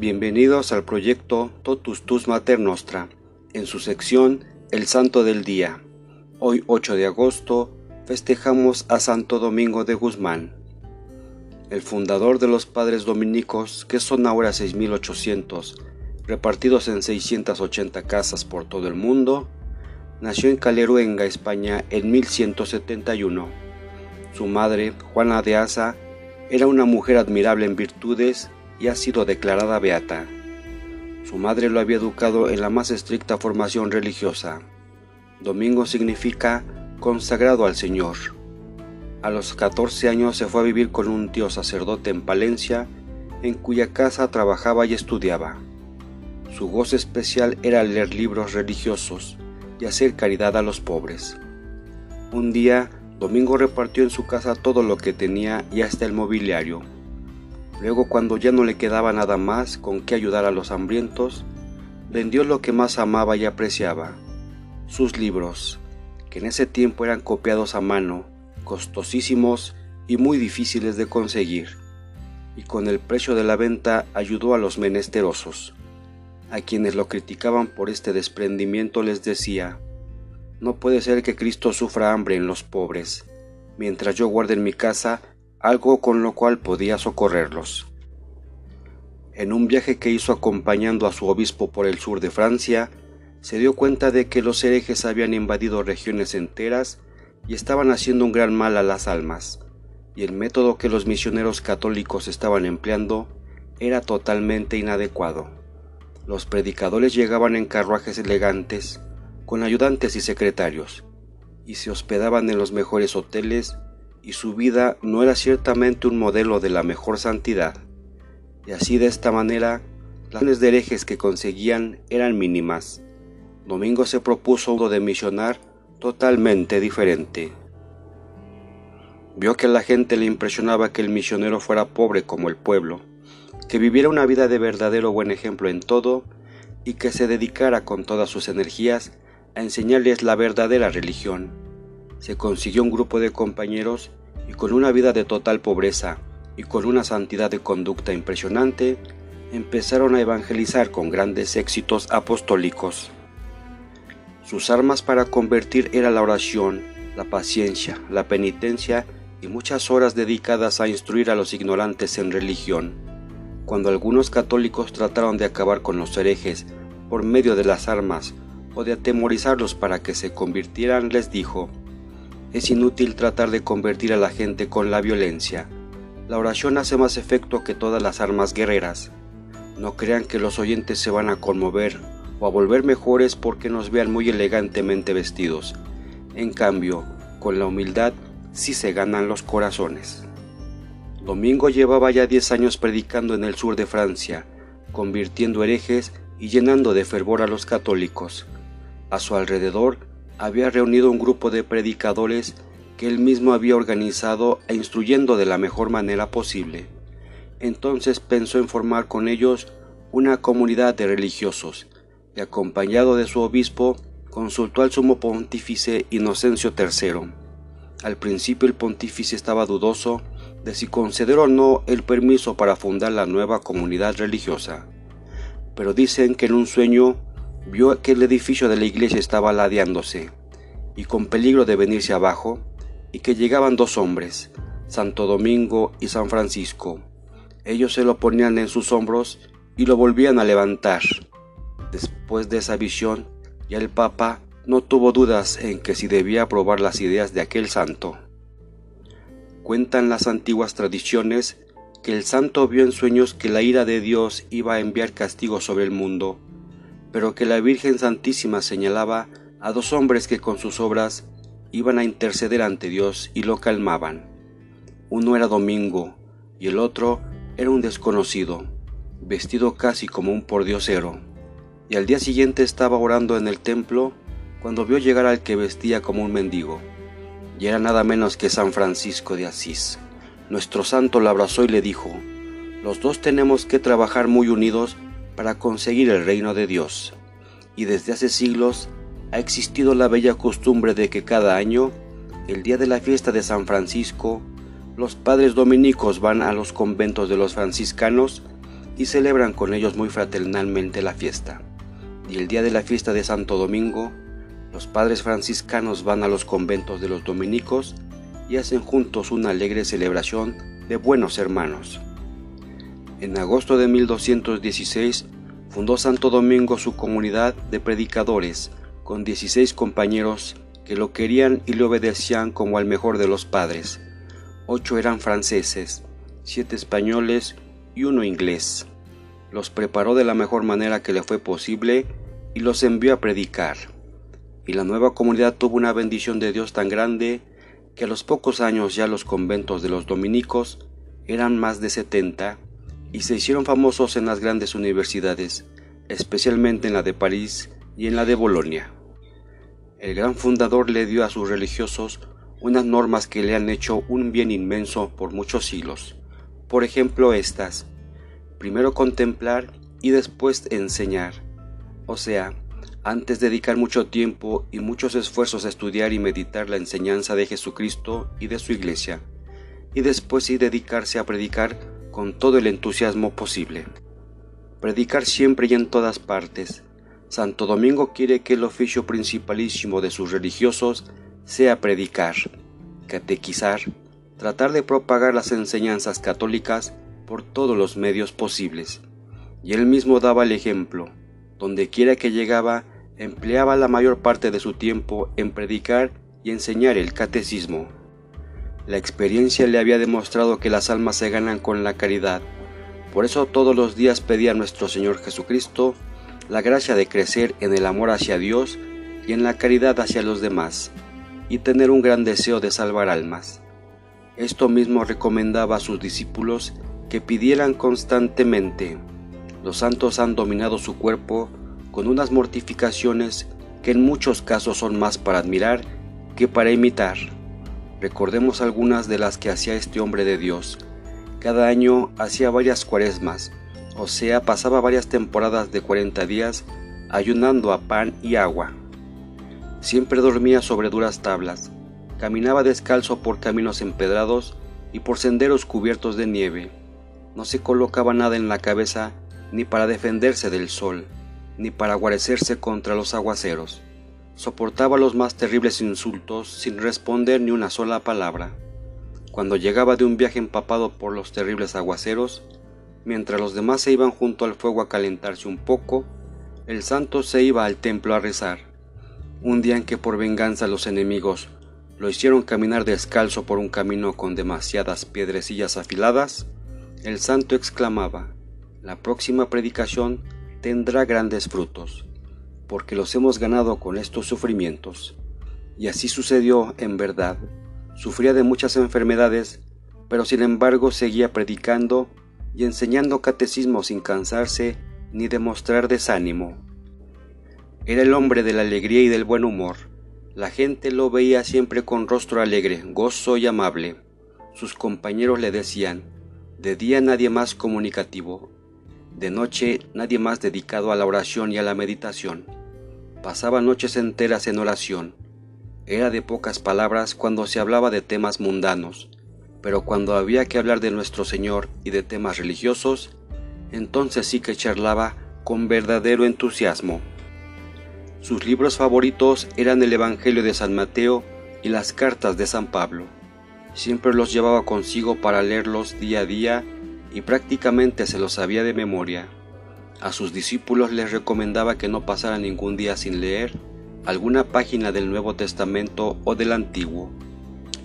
Bienvenidos al proyecto Totus Tus Mater Nostra, en su sección El Santo del Día. Hoy 8 de agosto festejamos a Santo Domingo de Guzmán, el fundador de los padres dominicos, que son ahora 6.800, repartidos en 680 casas por todo el mundo, nació en Caleruenga, España, en 1171. Su madre, Juana de Asa, era una mujer admirable en virtudes y ha sido declarada beata. Su madre lo había educado en la más estricta formación religiosa. Domingo significa consagrado al Señor. A los 14 años se fue a vivir con un tío sacerdote en Palencia, en cuya casa trabajaba y estudiaba. Su gozo especial era leer libros religiosos y hacer caridad a los pobres. Un día, Domingo repartió en su casa todo lo que tenía y hasta el mobiliario Luego cuando ya no le quedaba nada más con qué ayudar a los hambrientos, vendió lo que más amaba y apreciaba, sus libros, que en ese tiempo eran copiados a mano, costosísimos y muy difíciles de conseguir, y con el precio de la venta ayudó a los menesterosos. A quienes lo criticaban por este desprendimiento les decía, no puede ser que Cristo sufra hambre en los pobres, mientras yo guarde en mi casa algo con lo cual podía socorrerlos. En un viaje que hizo acompañando a su obispo por el sur de Francia, se dio cuenta de que los herejes habían invadido regiones enteras y estaban haciendo un gran mal a las almas, y el método que los misioneros católicos estaban empleando era totalmente inadecuado. Los predicadores llegaban en carruajes elegantes, con ayudantes y secretarios, y se hospedaban en los mejores hoteles y su vida no era ciertamente un modelo de la mejor santidad, y así de esta manera las de herejes que conseguían eran mínimas. Domingo se propuso uno de misionar totalmente diferente. Vio que a la gente le impresionaba que el misionero fuera pobre como el pueblo, que viviera una vida de verdadero buen ejemplo en todo y que se dedicara con todas sus energías a enseñarles la verdadera religión se consiguió un grupo de compañeros y con una vida de total pobreza y con una santidad de conducta impresionante, empezaron a evangelizar con grandes éxitos apostólicos. Sus armas para convertir era la oración, la paciencia, la penitencia y muchas horas dedicadas a instruir a los ignorantes en religión. Cuando algunos católicos trataron de acabar con los herejes por medio de las armas o de atemorizarlos para que se convirtieran, les dijo, es inútil tratar de convertir a la gente con la violencia. La oración hace más efecto que todas las armas guerreras. No crean que los oyentes se van a conmover o a volver mejores porque nos vean muy elegantemente vestidos. En cambio, con la humildad sí se ganan los corazones. Domingo llevaba ya 10 años predicando en el sur de Francia, convirtiendo herejes y llenando de fervor a los católicos. A su alrededor había reunido un grupo de predicadores que él mismo había organizado e instruyendo de la mejor manera posible. Entonces pensó en formar con ellos una comunidad de religiosos, y acompañado de su obispo, consultó al sumo pontífice Inocencio III. Al principio el pontífice estaba dudoso de si conceder o no el permiso para fundar la nueva comunidad religiosa, pero dicen que en un sueño vio que el edificio de la iglesia estaba ladeándose y con peligro de venirse abajo, y que llegaban dos hombres, Santo Domingo y San Francisco. Ellos se lo ponían en sus hombros y lo volvían a levantar. Después de esa visión, ya el Papa no tuvo dudas en que si debía aprobar las ideas de aquel santo. Cuentan las antiguas tradiciones que el santo vio en sueños que la ira de Dios iba a enviar castigo sobre el mundo pero que la Virgen Santísima señalaba a dos hombres que con sus obras iban a interceder ante Dios y lo calmaban. Uno era Domingo y el otro era un desconocido, vestido casi como un pordiosero. Y al día siguiente estaba orando en el templo cuando vio llegar al que vestía como un mendigo, y era nada menos que San Francisco de Asís. Nuestro santo lo abrazó y le dijo, los dos tenemos que trabajar muy unidos para conseguir el reino de Dios. Y desde hace siglos ha existido la bella costumbre de que cada año, el día de la fiesta de San Francisco, los padres dominicos van a los conventos de los franciscanos y celebran con ellos muy fraternalmente la fiesta. Y el día de la fiesta de Santo Domingo, los padres franciscanos van a los conventos de los dominicos y hacen juntos una alegre celebración de buenos hermanos. En agosto de 1216 fundó Santo Domingo su comunidad de predicadores con 16 compañeros que lo querían y le obedecían como al mejor de los padres. Ocho eran franceses, siete españoles y uno inglés. Los preparó de la mejor manera que le fue posible y los envió a predicar. Y la nueva comunidad tuvo una bendición de Dios tan grande que a los pocos años ya los conventos de los dominicos eran más de setenta y se hicieron famosos en las grandes universidades, especialmente en la de París y en la de Bolonia. El gran fundador le dio a sus religiosos unas normas que le han hecho un bien inmenso por muchos siglos. Por ejemplo, estas. Primero contemplar y después enseñar. O sea, antes dedicar mucho tiempo y muchos esfuerzos a estudiar y meditar la enseñanza de Jesucristo y de su iglesia, y después sí dedicarse a predicar con todo el entusiasmo posible. Predicar siempre y en todas partes. Santo Domingo quiere que el oficio principalísimo de sus religiosos sea predicar, catequizar, tratar de propagar las enseñanzas católicas por todos los medios posibles. Y él mismo daba el ejemplo. Donde quiera que llegaba, empleaba la mayor parte de su tiempo en predicar y enseñar el catecismo. La experiencia le había demostrado que las almas se ganan con la caridad. Por eso todos los días pedía a nuestro Señor Jesucristo la gracia de crecer en el amor hacia Dios y en la caridad hacia los demás, y tener un gran deseo de salvar almas. Esto mismo recomendaba a sus discípulos que pidieran constantemente. Los santos han dominado su cuerpo con unas mortificaciones que en muchos casos son más para admirar que para imitar. Recordemos algunas de las que hacía este hombre de Dios. Cada año hacía varias cuaresmas, o sea, pasaba varias temporadas de 40 días ayunando a pan y agua. Siempre dormía sobre duras tablas, caminaba descalzo por caminos empedrados y por senderos cubiertos de nieve. No se colocaba nada en la cabeza ni para defenderse del sol ni para guarecerse contra los aguaceros. Soportaba los más terribles insultos sin responder ni una sola palabra. Cuando llegaba de un viaje empapado por los terribles aguaceros, mientras los demás se iban junto al fuego a calentarse un poco, el santo se iba al templo a rezar. Un día en que por venganza los enemigos lo hicieron caminar descalzo por un camino con demasiadas piedrecillas afiladas, el santo exclamaba, la próxima predicación tendrá grandes frutos, porque los hemos ganado con estos sufrimientos. Y así sucedió en verdad. Sufría de muchas enfermedades, pero sin embargo seguía predicando y enseñando catecismo sin cansarse ni demostrar desánimo. Era el hombre de la alegría y del buen humor. La gente lo veía siempre con rostro alegre, gozo y amable. Sus compañeros le decían, de día nadie más comunicativo, de noche nadie más dedicado a la oración y a la meditación. Pasaba noches enteras en oración. Era de pocas palabras cuando se hablaba de temas mundanos, pero cuando había que hablar de nuestro Señor y de temas religiosos, entonces sí que charlaba con verdadero entusiasmo. Sus libros favoritos eran el Evangelio de San Mateo y las cartas de San Pablo. Siempre los llevaba consigo para leerlos día a día y prácticamente se lo sabía de memoria. A sus discípulos les recomendaba que no pasara ningún día sin leer alguna página del Nuevo Testamento o del Antiguo.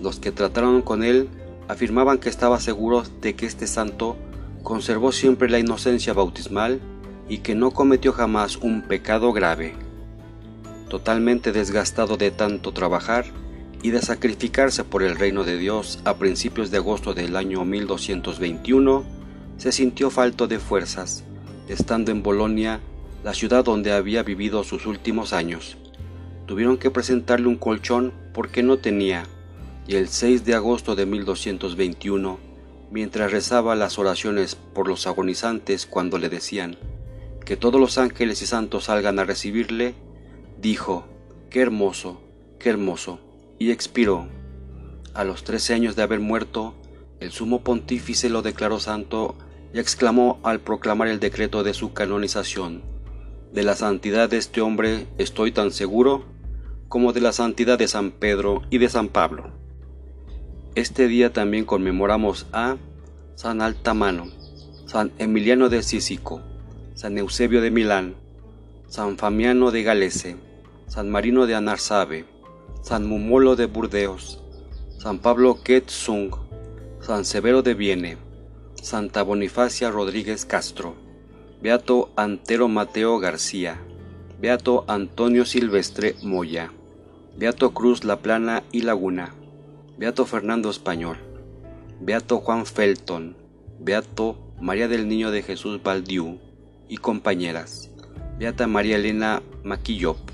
Los que trataron con él afirmaban que estaba seguro de que este santo conservó siempre la inocencia bautismal y que no cometió jamás un pecado grave. Totalmente desgastado de tanto trabajar y de sacrificarse por el reino de Dios a principios de agosto del año 1221, se sintió falto de fuerzas, estando en Bolonia, la ciudad donde había vivido sus últimos años. Tuvieron que presentarle un colchón porque no tenía, y el 6 de agosto de 1221, mientras rezaba las oraciones por los agonizantes cuando le decían que todos los ángeles y santos salgan a recibirle, dijo, qué hermoso, qué hermoso, y expiró. A los trece años de haber muerto, el sumo pontífice lo declaró santo y exclamó al proclamar el decreto de su canonización, De la santidad de este hombre estoy tan seguro como de la santidad de San Pedro y de San Pablo. Este día también conmemoramos a San Altamano, San Emiliano de Cícico, San Eusebio de Milán, San Famiano de Galese, San Marino de Anarsabe, San Mumolo de Burdeos, San Pablo Quetzung, San Severo de Viene, Santa Bonifacia Rodríguez Castro, Beato Antero Mateo García, Beato Antonio Silvestre Moya, Beato Cruz La Plana y Laguna, Beato Fernando Español, Beato Juan Felton, Beato María del Niño de Jesús Baldiú y compañeras, Beata María Elena Maquillop.